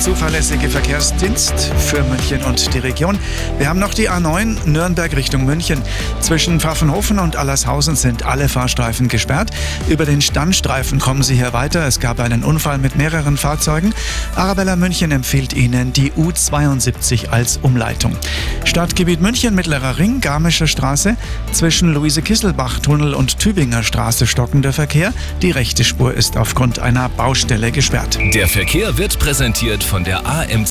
zuverlässige Verkehrsdienst für München und die Region. Wir haben noch die A9 Nürnberg Richtung München. Zwischen Pfaffenhofen und Allershausen sind alle Fahrstreifen gesperrt. Über den Standstreifen kommen Sie hier weiter. Es gab einen Unfall mit mehreren Fahrzeugen. Arabella München empfiehlt Ihnen die U72 als Umleitung. Stadtgebiet München, Mittlerer Ring, Garmischer Straße. Zwischen Luise-Kisselbach-Tunnel und Tübinger Straße stockender Verkehr. Die rechte Spur ist aufgrund einer Baustelle gesperrt. Der Verkehr wird präsentiert von der AM